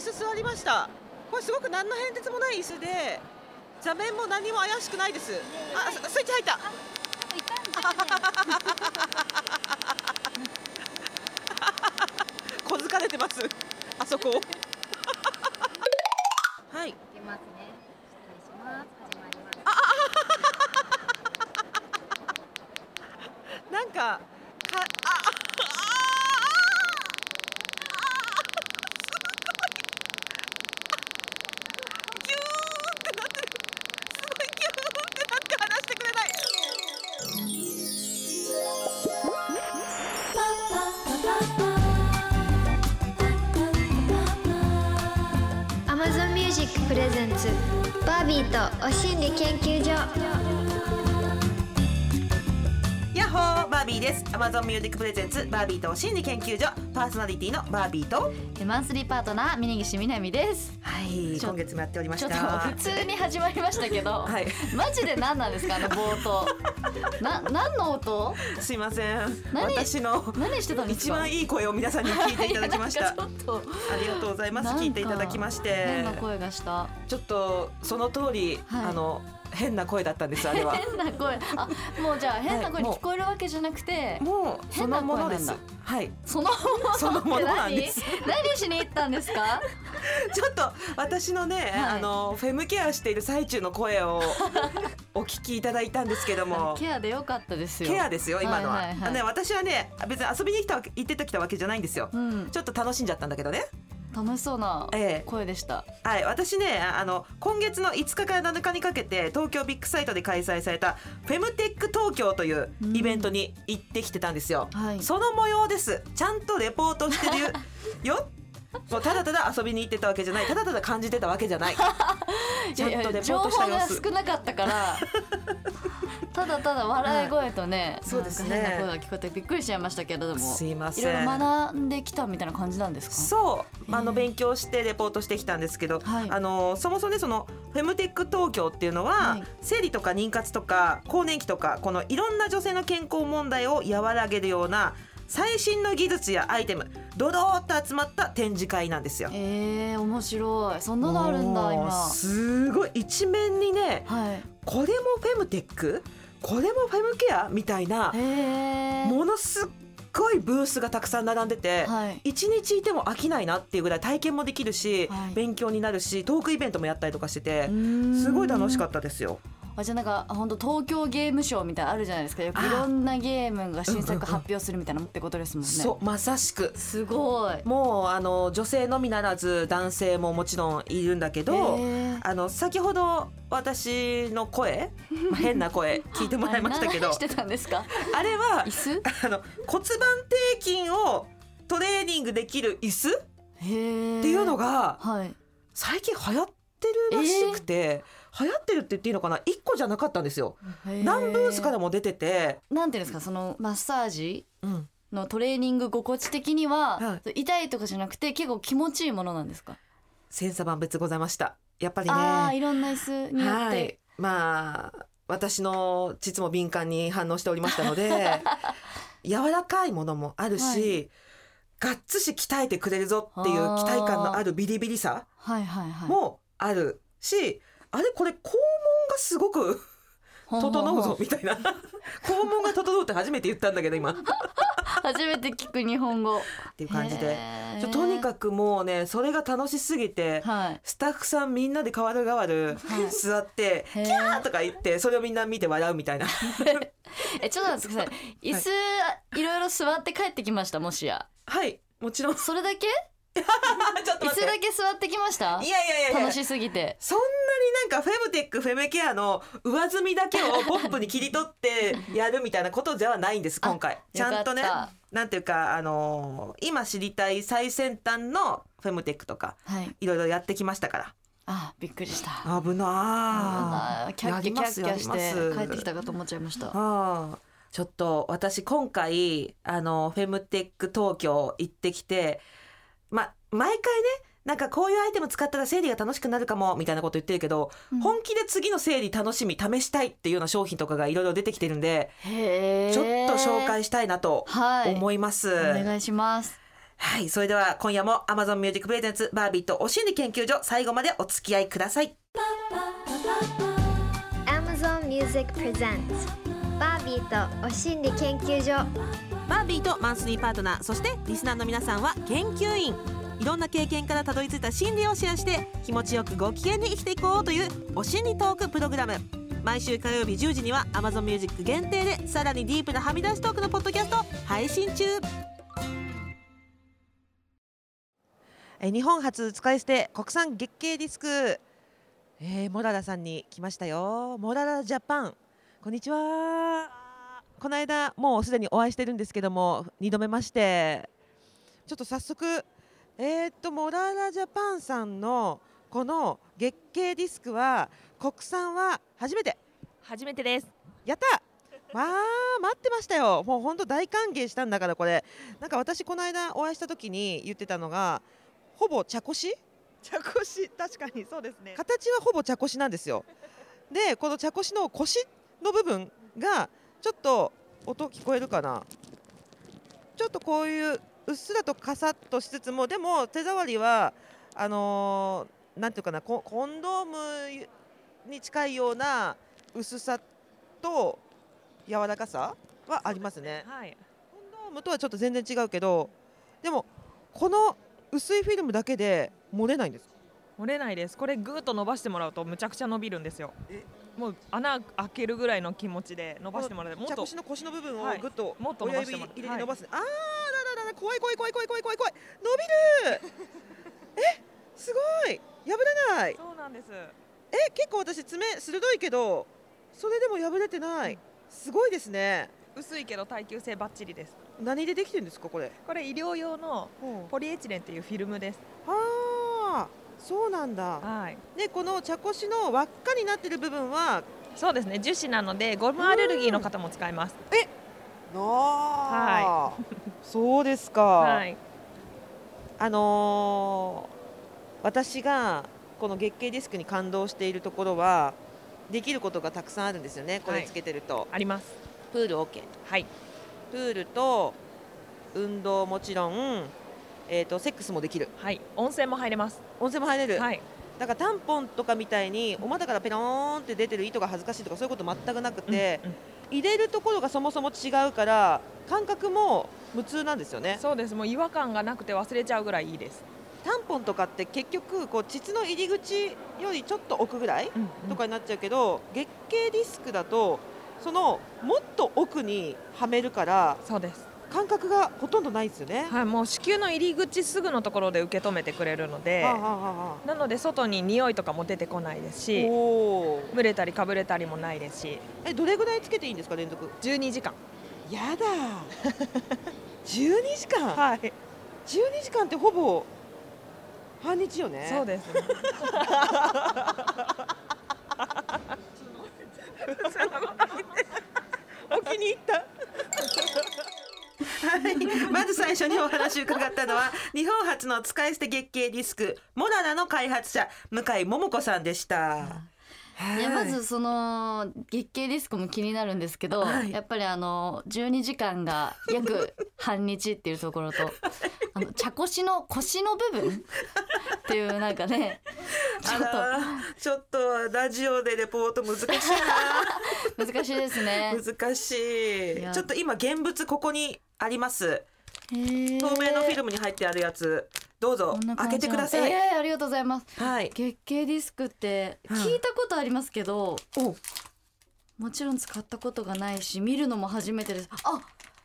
椅子座りました。これすごく何の変哲もない椅子で座面も何も怪しくないです。あススイッチ入った。小づかれてます。あそこ。はい。いきますね。失礼します。始まります。なんかかあバービーとお心理研究所。ホーバービーです。Amazon Music Presents バービーと心理研究所。パーソナリティのバービーとマンスリーパートナー峯岸みなみです。はい今月もやっておりましちょったと普通に始まりましたけど、はい。マジで何なんですかあの冒頭。な何の音？すいません。何私の何してたんですか？一番いい声を皆さんに聞いていただきました。ありがとうございます。聞いていただきまして。変な声がした。ちょっとその通り、はい。あの変な声だったんですあれは。変な声。あもうじゃあ変な声に聞こえるわけじゃなくて、もうそのものです。はい。そのそのものなんです何？何しに行ったんですか？ちょっと私のね、はい。あのフェムケアしている最中の声を お聞きいただいたんですけども。ケアでよかったですよ。ケアですよ今のは,、はいはい。はいね、私はね別に遊びに来た行ってきたわけじゃないんですよ、うん。ちょっと楽しんじゃったんだけどね楽しそうなええ。声でした、はい、私ねあの今月の5日から7日にかけて東京ビッグサイトで開催されたフェムテック東京というイベントに行ってきてたんですよ、はい。その模様です。ちゃんとレポートしてるよ もうただただ遊びに行ってたわけじゃない。ただただ感じてたわけじゃない。ちゃんとレポ情ートした報が様子少なかったから。ただただ笑い声とね、そうですね。変な声が聞こえてびっくりしちゃいましたけれども。すいません。いろいろ学んできたみたいな感じなんですか？そう、あの勉強してレポートしてきたんですけど、はい。あのそもそもねそのフェムテック東京っていうのは、はい。生理とか妊活とか更年期とかこのいろんな女性の健康問題を和らげるような最新の技術やアイテムドドーっと集まった展示会なんですよ。えー、面白い。そんなのあるんだ今。すごい一面にねはい。これもフェムテック？これもフェムケアみたいなへえものすっごいブースがたくさん並んでて、はい。一日いても飽きないなっていうぐらい体験もできるし、はい。勉強になるしトークイベントもやったりとかしててすごい楽しかったですよ。あじゃあなんか本当東京ゲームショーみたいなのあるじゃないですか。よくいろんなゲームが新作発表するみたいなのってことですもんね、そうまさしく。すごい。もうあの女性のみならず男性ももちろんいるんだけどあの先ほど私の声、まあ変な声聞いてもらいましたけど何してたんですか？あれは椅子？あの骨盤底筋をトレーニングできる椅子？っていうのがはい。最近流行ってるらしくて、流行ってるって言っていいのかな？1個じゃなかったんですよ。何ブースからも出てて、なんていうんですか？そのマッサージ？うん、のトレーニング心地的には、は痛いとかじゃなくて結構気持ちいいものなんですか、千差万別ございました。やっぱりね。ああいろんな椅子によって、はい。まあ私の膣も敏感に反応しておりましたので 柔らかいものもあるし、がっつし鍛えてくれるぞっていう期待感のあるビリビリさはいはいはい。もあれこれ肛門がすごく整うぞみたいな。肛門が整うって初めて言ったんだけど今。っ 初めて聞く日本語。っていう感じで。とにかくもうねそれが楽しすぎて、はい。スタッフさんみんなで変わる変わるはい。座って「キャー!」とか言ってそれをみんな見て笑うみたいな。えちょっと待ってください。椅子、い、ろいろ座って帰ってきましたもしや。はいもちろん。それだけ？ちょっと椅子待って。だけ座ってきました？いやいやいやいや。楽しすぎて。そんなになんかフェムテックフェムケアの上積みだけをポップに切り取って やるみたいなことではないんです今回。ちゃんとねよかったなんていうかあのー今知りたい最先端のフェムテックとかはい。いろいろやってきましたから。あびっくりした。危なー。あー。キャッキャキャッキャして帰ってきたかと思っちゃいました。ああちょっと私今回あのフェムテック東京行ってきてまあ毎回ねなんかこういうアイテム使ったら生理が楽しくなるかもみたいなこと言ってるけど、うん。本気で次の生理楽しみ試したいっていうような商品とかがいろいろ出てきてるんで、ちょっと紹介したいなとはい。思います。お願いします。はいそれでは今夜も Amazon Music Presents バービーとお心理研究所最後までお付き合いください。Amazon Music Presents バービーとお心理研究所。バービーとマンスリーパートナーそしてリスナーの皆さんは研究員。いろんな経験からたどり着いた心理をシェアして気持ちよくご機嫌に生きていこうというお心理トークプログラム。毎週火曜日10時には Amazon Music 限定でさらにディープなはみ出しトークのポッドキャスト配信中。え日本初使い捨て国産月経ディスク、えー、モララさんに来ましたよ。モララジャパン。こんにちは。この間もうすでにお会いしてるんですけども2度目まして。ちょっと早速えー、っとモララジャパンさんのこの月経ディスクは国産は初めて。初めてです。やった。まあ待ってましたよ。もう本当大歓迎したんだからこれ。なんか私この間お会いした時に言ってたのがほぼ茶こし？茶こし。確かにそうですね。形はほぼ茶こしなんですよ。でこの茶こしの腰の部分がちょっと音聞こえるかな。ちょっとこういううっすらとカサッとしつつもでも手触りはあのーなんていうかなココンドームに近いような薄さと柔らかさはありますね。はい。コンドームとはちょっと全然違うけどでもこの薄いフィルムだけで漏れないんです漏れないです。これぐーっと伸ばしてもらうとむちゃくちゃ伸びるんですよもう穴開けるぐらいの気持ちで伸ばしてもらってもっと茶こしの腰の部分をはい。ぐっともっと伸親指入れて伸ばす、あーらららら怖い怖い怖い怖い怖い怖い怖い。伸びるえ？すごい。破れない。そうなんです。え？結構私爪鋭いけどそれでも破れてない。すごいですね。薄いけど耐久性バッチリです。何でできてるんですかこれ？これ医療用のはポリエチレンっていうフィルムです。あそうなんだ。はい。でこの茶こしの輪っかになってる部分は？そうですね。樹脂なのでゴムアレルギーの方も使えます。あ。ーそうですか、はい。あのー私がこの月経ディスクに感動しているところはできることがたくさんあるんですよね。これつけてると、あります。プール OK はい。プールと運動もちろん、えー、とセックスもできる。はい。温泉も入れます。温泉も入れる、はい。だからタンポンとかみたいにお股からペローンって出てる糸が恥ずかしいとかそういうこと全くなくて、うんうん。入れるところがそもそも違うから感覚も無痛なんですよね。そうです。もう違和感がなくて忘れちゃうぐらいいいです。タンポンとかって結局こう膣の入り口よりちょっと奥ぐらいとかになっちゃうけど、月経ディスクだとそのもっと奥にはめるからそうです感覚がほとんどないですよね。はいもう子宮の入り口すぐのところで受け止めてくれるのではあはあはあなので外に匂いとかも出てこないですし蒸れたりかぶれたりもないですし。えどれぐらいつけていいんですか連続？12時間。やだ12 時間、はい。12時間ってほぼ半日よね。そうです お気に入ったはい、まず最初にお話を伺ったのは 日本初の使い捨て月経ディスクモララの開発者向井桃子さんでした。い。やまずその月経ディスクも気になるんですけど、はい。やっぱりあの12時間が約半日っていうところと あの茶こしの腰の部分っていうなんかねちょっと。ちょっとラジオでレポート難しい 難しいですね。な難しい。ちょっと今現物ここにあります。透透明のフィルムに入ってあるやつ。どうぞ開けてください、えーありがとうございます。はい。月経ディスクってうん。聞いたことありますけど、お。もちろん使ったことがないし見るのも初めてです。あ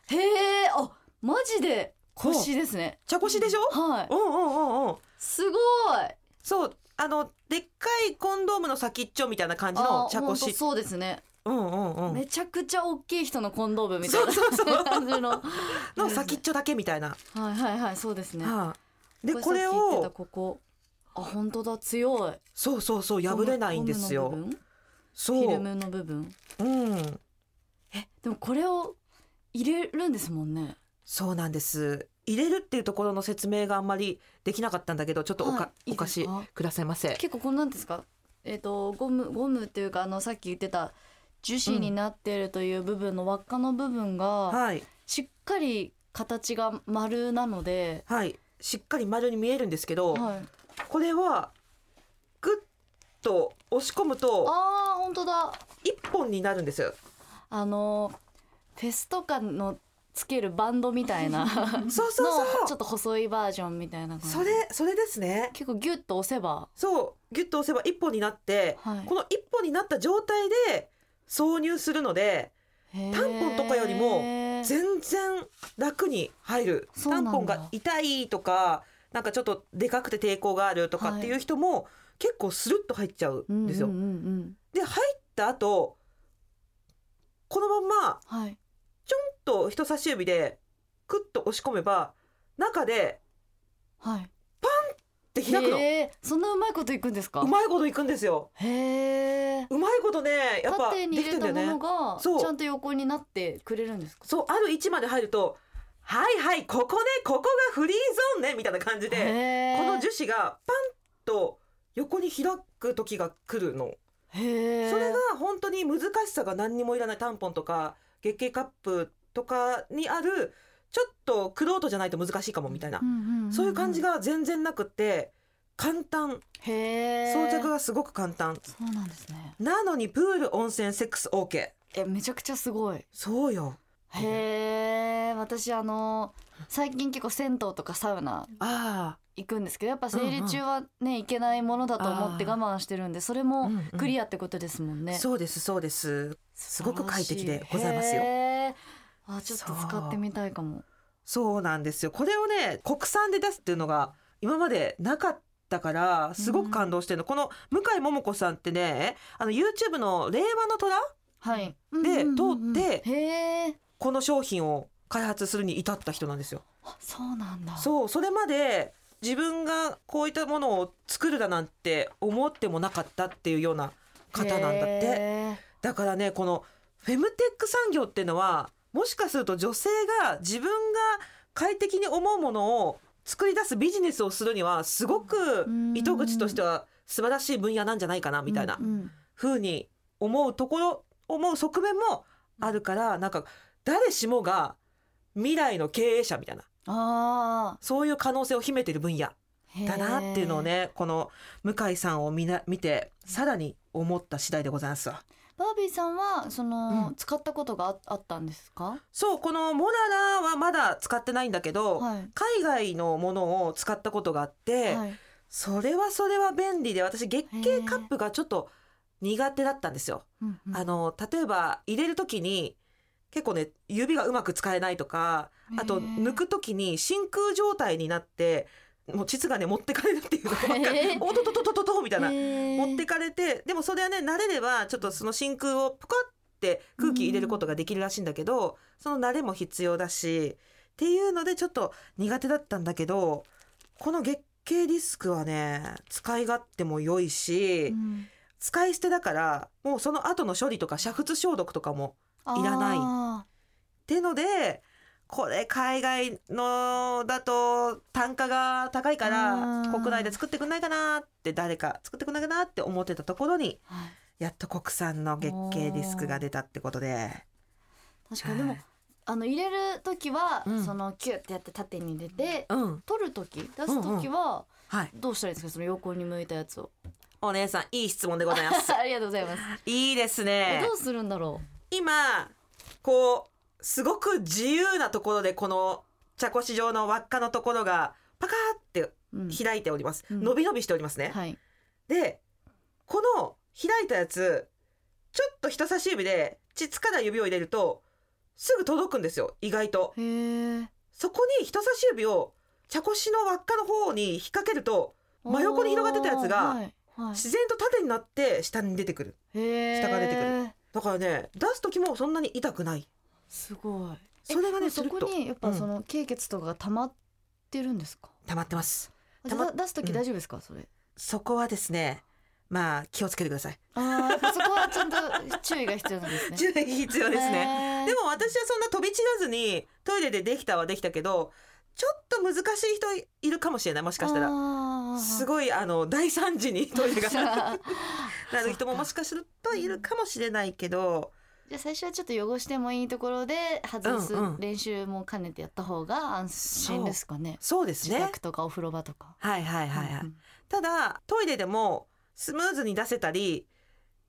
へえあマジで腰ですね。茶こしでしょ？はい。うんうんうんうん。すごい。そうあのでっかいコンドームの先っちょみたいな感じのあ茶こしそうですね。うんうんうんめちゃくちゃ大きい人のコンドームみたいなそうそうそう感じの。の先っちょだけみたいな、はいはいはいそうですね。はいでこれをここあ本当だ強い。そうそうそう破れないんですよそうフィルムの部分？うんでもこれを入れるんですもんね。そうなんです入れるっていうところの説明があんまりできなかったんだけどちょっとおか、はいお貸しくださいませ結構こんなんですか？えっ、とゴムゴムっていうかあのさっき言ってた樹脂になっているという部分の輪っかの部分がはい。しっかり形が丸なので、はい。しっかり丸に見えるんですけど、はい、これはグッと押し込むとあー本当だ。一本になるんですよ。あのフェスとかのつけるバンドみたいな そうそうそう。のちょっと細いバージョンみたいな感じ。それそれですね。結構ギュッと押せば。そう。ギュッと押せば一本になって、はい。この一本になった状態で挿入するのでタンポンとかよりも全然楽に入る。タンポンが痛いとかなんかちょっとでかくて抵抗があるとかっていう人も結構スルッと入っちゃうんですよ。で入った後このまんまちょんと人差し指でクッと押し込めば中で開くの？そんなうまいこといくんですか？うまいこといくんですよ。へえうまいことねやっぱできてんだよね。ものがそうちゃんと横になってくれるんですか？そうある位置まで入るとはいはいここねここがフリーゾーンねみたいな感じでこの樹脂がパンと横に開く時が来るの。それが本当に難しさが何にもいらないタンポンとか月経カップとかにあるちょっとクロートじゃないと難しいかもみたいな。そういう感じが全然なくって簡単。へー装着がすごく簡単。そうなんですね。なのにプール温泉セックス OK えめちゃくちゃすごい。そうよ。へえ。私あの最近結構銭湯とかサウナあ行くんですけどやっぱ生理中はね、行けないものだと思って我慢してるんでそれもうんうん。クリアってことですもんあ、ね、そうですそうです。すごく快適でございますよ。あちょっと使ってみたいかも。そう。なんですよ。これをね国産で出すっていうのが今までなかったからすごく感動してるの、この向井桃子さんってねあの YouTube の「令和の虎？はい。で通ってへえ」この商品を開発するに至った人なんですよ。そうなんだ。そうそれまで自分がこういったものを作るだなんて思ってもなかったっていうような方なんだって。へだからねこのフェムテック産業っていうのはもしかすると女性が自分が快適に思うものを作り出すビジネスをするにはすごくん。糸口としては素晴らしい分野なんじゃないかなーみたいなうんうに思うところ思う側面もあるからなんか誰しもが未来の経営者みたいな。あそういう可能性を秘めてる分野ーだなっていうのをねこの向井さんを見な見てさらに思った次第でございますわ。バービーさんはその、うん。使ったことがああったんですか？そうこのモララはまだ使ってないんだけど、はい。海外のものを使ったことがあって、はい。それはそれは便利で私月経カップがちょっと苦手だったんですよ。うんうん。あの例えば入れる時に結構ね指がうまく使えないとかあと抜く時に真空状態になってもう膣がね持ってかれるっていうのが分かる。へーおととととととみたいな。へー持ってかれてでもそれはね慣れればちょっとその真空をプカって空気入れることができるらしいんだけど、その慣れも必要だしっていうのでちょっと苦手だったんだけどこの月経ディスクはね使い勝手も良いし、うん。使い捨てだからもうその後の処理とか煮沸消毒とかもいらない。あっていうのでこれ海外のだと単価が高いからうん国内で作ってくんないかなって誰か作ってくんないかなって思ってたところにやっと国産の月経ディスクが出たってことで。確かに。でも、はい。あの入れる時は、うん。そのキュッてやって縦に入れて、うん。取る時出す時ははい。どうしたらいいんですか？その横に向いたやつを。お姉さんいい質問でございます。ありがとうございます、いいですえねどうするんだろ今こうすごく自由なところでこの茶こし状の輪っかのところがパカーって開いております、うん。伸び伸びしておりますね、はい。でこの開いたやつちょっと人差し指で膣から指を入れるとすぐ届くんですよ。意外と。そこに人差し指を茶こしの輪っかの方に引っ掛けると真横に広がってたやつがはいはい。自然と縦になって下に出てくる。下が出てくる。だからね出す時もそんなに痛くないすごい。それがねえそこにやっぱその経血とかが溜まってるんですか、溜まってます。あ溜まだ出す時大丈夫ですか、それ。そこはですねまあ気をつけてください。あーやっぱそこはちゃんと注意が必要なんですね。注意必要ですね。でも私はそんな飛び散らずにトイレでできたはできたけどちょっと難しい人いるかもしれないもしかしたら。らすごいあの大惨事にトイレが。あ。なる人ももしかするといるかもしれないけどじゃあ最初はちょっと汚してもいいところで外すうんうん。練習も兼ねてやった方が安心ですかね？そう。ですね。自宅とかお風呂場とか。はいはいはいはい、うんただトイレでもスムーズに出せたり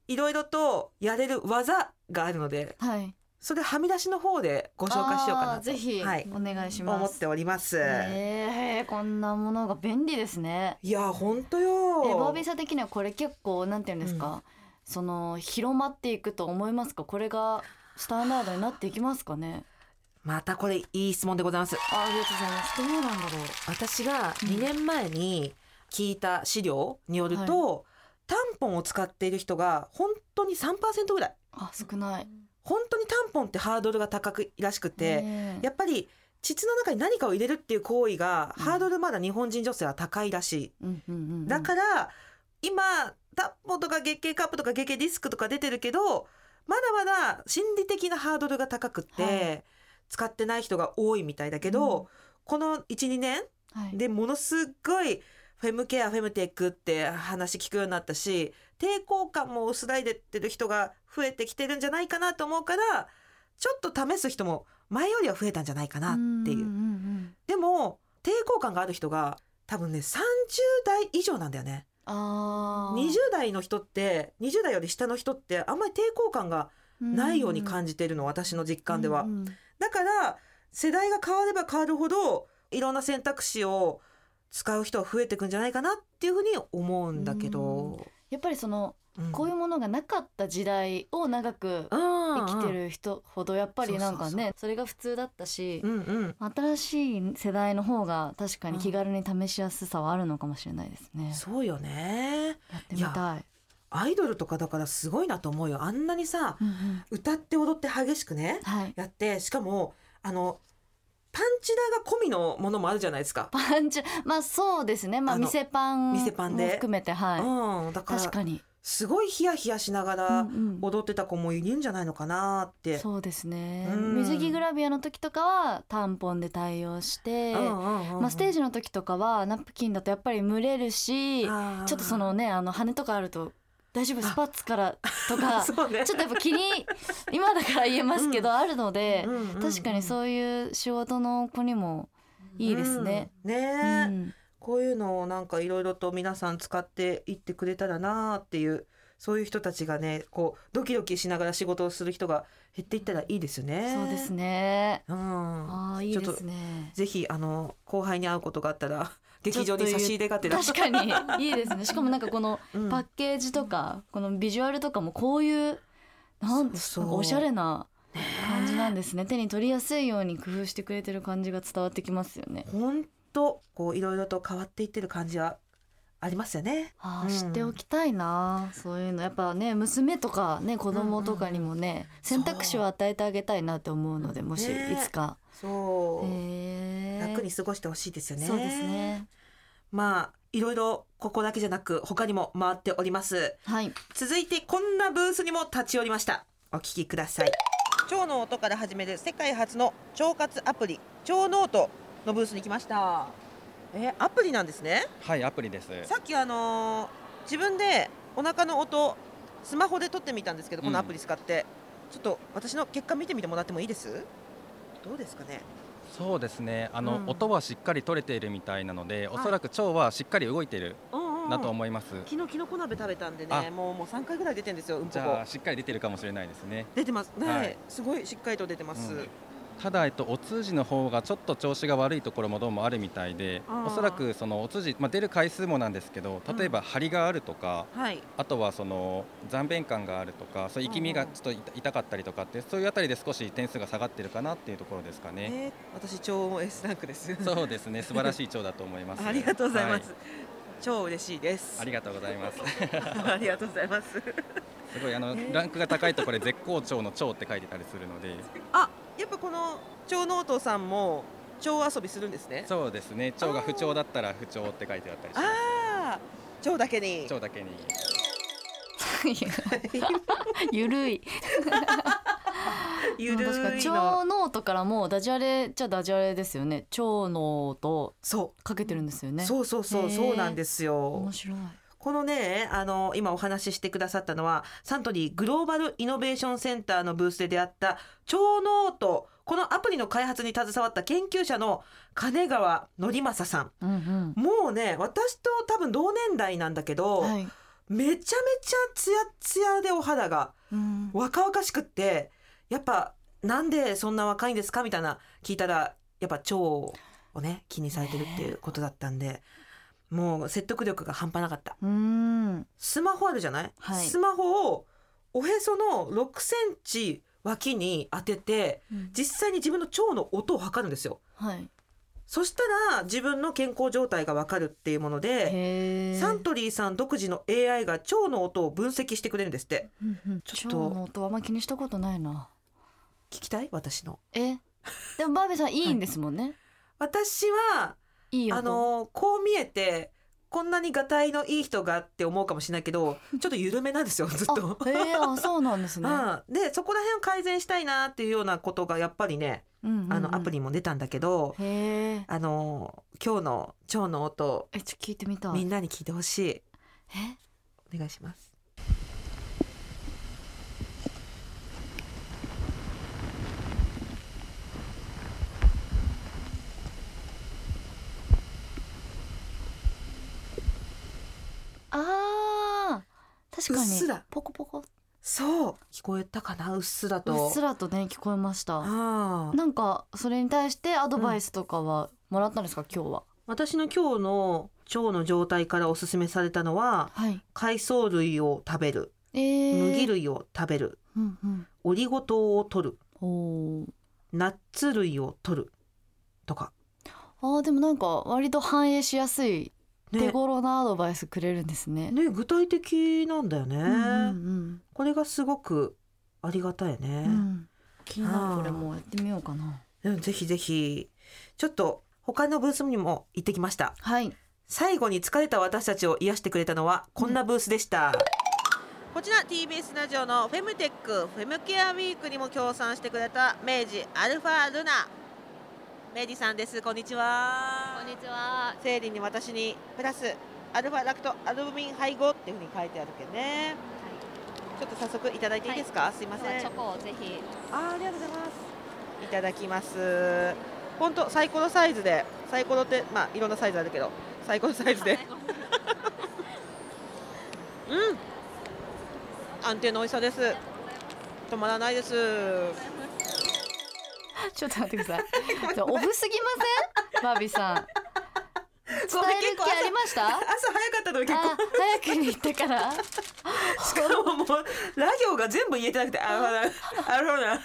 いろいろとやれる技があるのではい。それはみ出しの方でご紹介しようかなと。ぜひはい、お願いします。思っております、えー、こんなものが便利ですね。いや本当よえバービーさん的にはこれ結構なんていうんですか、その広まっていくと思いますか？これがスタンダードになっていきますかね？またこれいい質問でございます。あありがとうございます。どうなんだろう？私が2年前に聞いた資料によると、タンポンを使っている人が本当に3%ぐらい。あ少ない。本当にタンポンってハードルが高くらしくて、やっぱり膣の中に何かを入れるっていう行為が、うん。ハードルまだ日本人女性は高いらしい。うんうんうんうん。だから今タッポとか月経カップとか月経ディスクとか出てるけどまだまだ心理的なハードルが高くって、はい使ってない人が多いみたいだけど、うんこの12年はいでものすっごいフェムケアフェムテックって話聞くようになったし抵抗感も薄らいでってる人が増えてきてるんじゃないかなと思うからちょっと試す人も前よりは増えたんじゃないかなっていう。んんんでも抵抗感がある人が多分ね30代以上なんだよね。あー。20代の人って20代より下の人ってあんまり抵抗感がないように感じてるの、私の実感では。だから世代が変われば変わるほどいろんな選択肢を使う人は増えていくんじゃないかなっていうふうに思うんだけど、やっぱりそのうんこういうものがなかった時代を長く生きてる人ほどやっぱりなんかねそれが普通だったしうんうん新しい世代の方が確かに気軽に試しやすさはあるのかもしれないですね。そうよねやってみたい。アイドルとかだからすごいなと思うよあんなにさうんうん歌って踊って激しくねはい。やってしかもあのパンチダが込みのものもあるじゃないですか。パンチまあそうですねまあ店パン店パンでも含めてはい。うん、だから確かに。すごいヒヤヒヤしながうんらうん。踊ってた子もいるんじゃないのかなって。そうですね。うん。水着グラビアの時とかはタンポンで対応して、うんうんうんうんまあステージの時とかはナプキンだとやっぱり蒸れるし、ちょっとそのねあの羽とかあると大丈夫？スパッツからとか ね。ちょっとやっぱ気に今だから言えますけど、あるので、うんうんうん確かにそういう仕事の子にもいいですね。うん。ねこういうのをなんかいろいろと皆さん使っていってくれたらなっていうそういう人たちがねこうドキドキしながら仕事をする人が減っていったらいいですよね。そうですね。うん、ああいいですね。ぜひあの後輩に会うことがあったら 劇場に差し入れがてら確かにいいですね。しかもなんかこのうんパッケージとか、このビジュアルとかもこういうなんそうそうなんかおしゃれな感じなんですね。手に取りやすいように工夫してくれてる感じが伝わってきますよね。本当こういろいろと変わっていってる感じはありますよね。ああ、うん知っておきたいな。そういうのやっぱね娘とかね子供とかにもね、選択肢を与えてあげたいなって思うのでもしねいつか、そう、へー楽に過ごしてほしいですよね。そうですね。まあいろいろここだけじゃなく他にも回っております。はい。続いてこんなブースにも立ち寄りましたお聞きください腸の音から始める世界初の腸活アプリ腸ノートのブースに来ました。えーアプリなんですね。はい、アプリです。さっきあのー自分でお腹の音スマホで撮ってみたんですけどこのアプリ使って、ちょっと私の結果見てみてもらってもいいです？どうですかね？そうですね。あの、うん。音はしっかり取れているみたいなので、おそらく腸はしっかり動いているうんうんうん。なと思います。昨日きのこ鍋食べたんでねあ。もうもう3回ぐらい出てるんですようんじゃあしっかり出てるかもしれないですね。出てます。ね、はい。すごいしっかりと出てます、うんただ、えっと、お通じの方がちょっと調子が悪いところもどうもあるみたいでおそらくそのお通じ、まあ、出る回数もなんですけど例えば張りがあるとか、はい。あとはその残便感があるとかそういう息みがちょっと痛痛かったりとかってそういうあたりで少し点数が下がってるかなっていうところですかね。えー私超 S ランクです。そうですね。素晴らしい腸だと思います。ありがとうございます、は超嬉しいです。ありがとうございます。ありがとうございます。すごいあの、ねランクが高いところで絶好調の腸って書いてたりするので。あやっぱこの腸ノートさんも腸遊びするんですね。そうですね。腸が不調だったら不調って書いてあったりします。ああ腸だけに。腸だけに。ゆるい。ゆる確かいの腸ノートからもダジャレじゃダジャレですよね。腸ノートそかけてるんですよう、ね。そうそうそう。そうなんですよ。面白い。このねあの今お話ししてくださったのはサントリーグローバルイノベーションセンターのブースで出会った腸ノートこのアプリの開発に携わった研究者の金川則正さんうんもうね私と多分同年代なんだけど、うん。はい。めちゃめちゃツヤツヤでお肌がうん。若々しくってやっぱなんでそんな若いんですかみたいな聞いたらやっぱ腸をね気にされてるっていうことだったんでもう説得力が半端なかったうん。スマホあるじゃない、はいスマホをおへその6センチ脇に当てて実際に自分の腸の音を測るんですよはい。そしたら自分の健康状態がわかるっていうもので。サントリーさん独自の AI が腸の音を分析してくれるんですってうんうん。ちょっと腸の音あんま気にしたことないな。聞きたい？私のえ？でもバービーさんいいんですもんね。私はいいよ。あのこう見えてこんなにがたいのいい人がって思うかもしれないけど ちょっと緩めなんですよずっと。あ、へえ、あ、そうなんですね。うん、でそこら辺を改善したいなっていうようなことがやっぱりね、うんうんうんあのアプリも出たんだけど。あの今日の腸の音え、ちょ聞いてみたい。みんなに聞いてほしいえ？お願いします。ああ。確かに。うっすらポコポコ。そう聞こえたかな？うっすらと。うっすらとね、聞こえました。ああなんか、それに対してアドバイスとかはもらったんですか、今日は。私の今日の腸の状態からおすすめされたのははい。海藻類を食べるえー。麦。類を食べるうんうん。オリゴ糖を取るおーナッツ類を取るとか、あーでもなんか割と反映しやすい手ね。頃なアドバイスくれるんですね。ね具体的なんだよね、うんうんこれがすごくありがたいうんうね、ん。気になる。これもうやってみようかな。うん、ぜひぜひ。ちょっと他のブースにも行ってきました。はい。最後に疲れた私たちを癒してくれたのはこんなブースでした、こちら TBS ラジオのフェムテックフェムケアウィークにも協賛してくれた明治アルファルナ明治さんです。こんにちは。こんにちは。生理に私にプラスアルファラクトアルブミン配合っていうふうに書いてあるけどね。ちょっと早速いただいていいですか、すいません。チョコをぜひ。あーありがとうございます。いただきます。本当サイコロサイズでサイコロってまあいろんなサイズあるけどサイコロサイズで。うん。安定の美味しさです。止まらないです ちょっと待ってください。オフすぎません？バービーさん。伝える気ありました？朝早かったのに結構あ、早くに行ったから？しかももうラ行が全部言えてなくてあほらあほら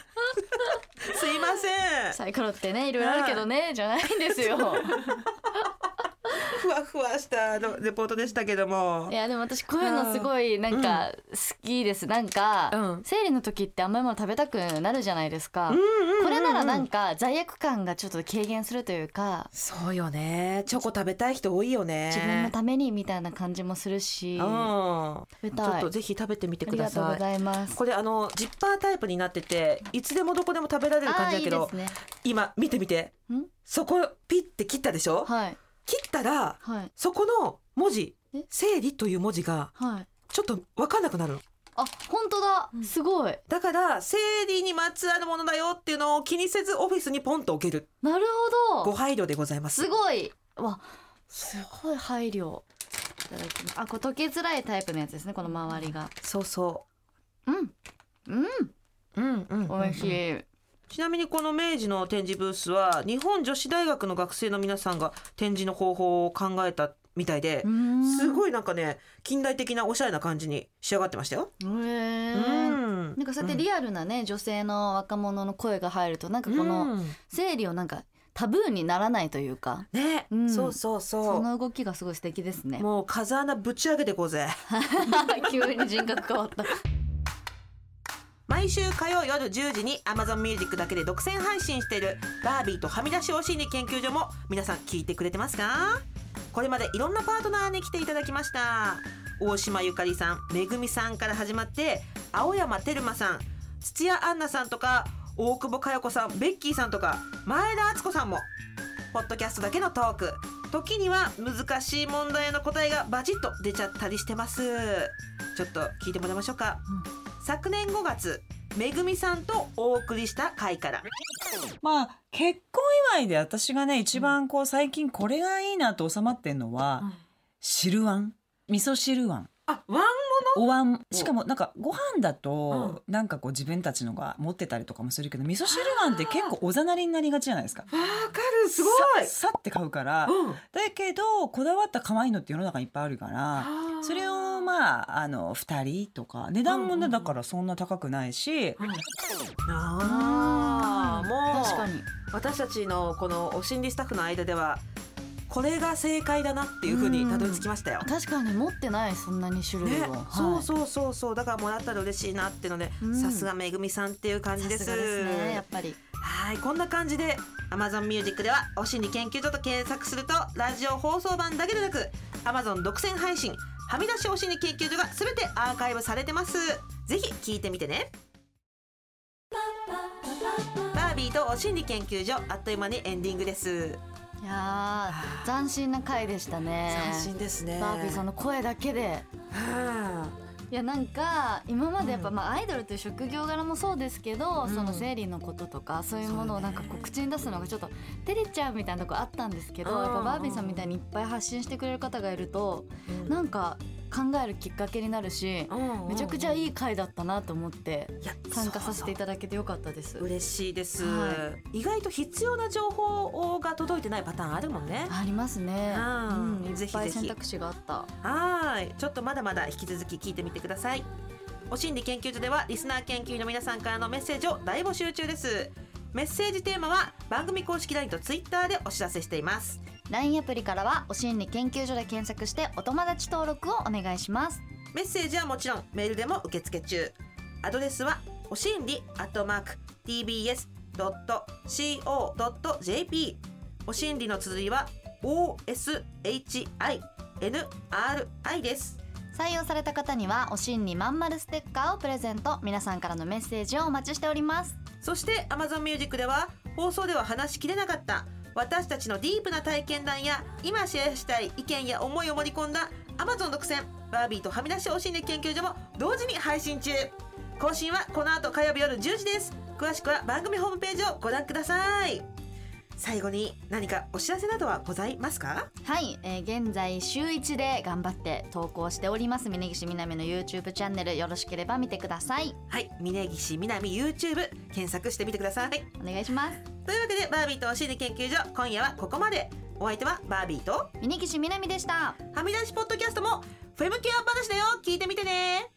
すいませんサイコロってね、いろいろあるけどね、じゃないんですよ。ふわふわしたのレポートでしたけども。いやでも私こういうのすごいなんか好きです。なんか、うん。生理の時って甘いもの食べたくなるじゃないですか。うんうんうんうん。これならなんか罪悪感がちょっと軽減するというか、そうよね。チョコ食べたい人多いよね。自分のためにみたいな感じもするし、うん。食べちょったい。とぜひ食べてみてあくだりがとうごさいざいます。これあのジッパータイプになってていつでもどこでも食べられる感じだけどね。今見てみて。ん？そこピッて切ったでしょ？はい切ったらはいそこの文字え「生理」という文字がはい。ちょっと分かんなくなるのあ本当だ。すごい。だから生理にまつわるものだよっていうのを気にせずオフィスにポンと置けるなるほど。ご配慮でございますすごい。わすごい配慮。いただきます。あこれ溶けづらいタイプのやつですね。この周りが。そうそうんうんううんうん美味しい。ちなみにこの明治の展示ブースは日本女子大学の学生の皆さんが展示の方法を考えたみたいで、すい。ごいなんかね近代的なおしゃれな感じに仕上がってましたよ。へうえ。んなんかそうやってリアルなね、女性の若者の声が入るとなんかこのうん生理をなんかタブーにならないというか、ね、うんそうそうそその動きがすごい素敵ですねう。。もう風穴ぶち上げてこうぜ。急に人格変わった。毎週火曜夜10時に Amazon Music だけで独占配信しているバービーとはみ出しお心理研究所も皆さん聞いてくれてますか？これまでいろんなパートナーに来ていただきました。大島ゆかりさんめぐみさんから始まって青山テルマさん土屋アンナさんとか大久保佳代子さんベッキーさんとか前田敦子さんもポッドキャストだけのトーク。時には難しい問題の答えがバチッと出ちゃったりしてます。ちょっと聞いてもらいましょうか、昨年5月めぐみさんとお送りした回から。まあ結婚祝いで私がね一番こう最近これがいいなと収まってんのは、うん。汁わん味噌汁わん。あワンお椀。しかもなんかご飯だとなんかこう自分たちのが持ってたりとかもするけど味噌汁わんって結構おざなりになりがちじゃないですか。わかるすごい。ささって買うから。うん。だけどこだわった可愛いのって世の中にいっぱいあるからそれをまああの2人とか。値段もねだからそんな高くないし。あーもう。確かに。私たちのこのお心理スタッフの間ではこれが正解だなっていうふうにたどり着きましたよ。確かに持ってないそんなに種類ね。を、はい、そうそうそうそう。だからもらったら嬉しいなっていうのでうん。さすがめぐみさんっていう感じです。さすがですねやっぱり。はいこんな感じで Amazon Music ではお心理研究所と検索するとラジオ放送版だけでなく Amazon 独占配信はみ出しお心理研究所がすべてアーカイブされてます。ぜひ聞いてみてね。バービーとお心理研究所あっという間にエンディングです。いやー斬新な回でしたね。斬新ですね。バービーさんの声だけで。はいやなんか今までやっぱ、まあアイドルという職業柄もそうですけど、うん。その生理のこととかそういうものをなんかこう口に出すのがちょっと照れちゃうみたいなとこあったんですけど、うんやっぱバービーさんみたいにいっぱい発信してくれる方がいると、あなんか考えるきっかけになるし、めちゃくちゃいい回だったなと思って参加させていだただけてよかったです。嬉しいです、は意外と必要な情報が届いてないパターンあるもんね。ありますね。うん。うん、いぜひぜひ。選択肢があった。はーい。ちょっとまだまだ引き続き聞いてみてください。お心理研究所ではリスナー研究員の皆さんからのメッセージを大募集中です。メッセージテーマは番組公式 LINE と Twitter でお知らせしています LINE アプリからはお心理研究所で検索してお友達登録をお願いします。メッセージはもちろんメールでも受付中。アドレスはおしんりアットマーク tbs.co.jp おしんりの綴りは OSHINRI です。採用された方にはおしんにまんまるステッカーをプレゼント。皆さんからのメッセージをお待ちしております。そして Amazon Music では放送では話しきれなかった私たちのディープな体験談や今シェアしたい意見や思いを盛り込んだ Amazon 独占バービーとはみ出しお心理研究所も同時に配信中。更新はこの後火曜日夜10時です。詳しくは番組ホームページをご覧ください。最後に何かお知らせなどはございますか？はい、えー現在週1で頑張って投稿しております。峯岸みなみの YouTube チャンネルよろしければ見てください。はい峯岸みなみ YouTube 検索してみてください。お願いしますというわけでバービーとお心理研究所今夜はここまで。お相手はバービーと峯岸みなみでした。はみ出しポッドキャストもフェムケア話だよ。聞いてみてね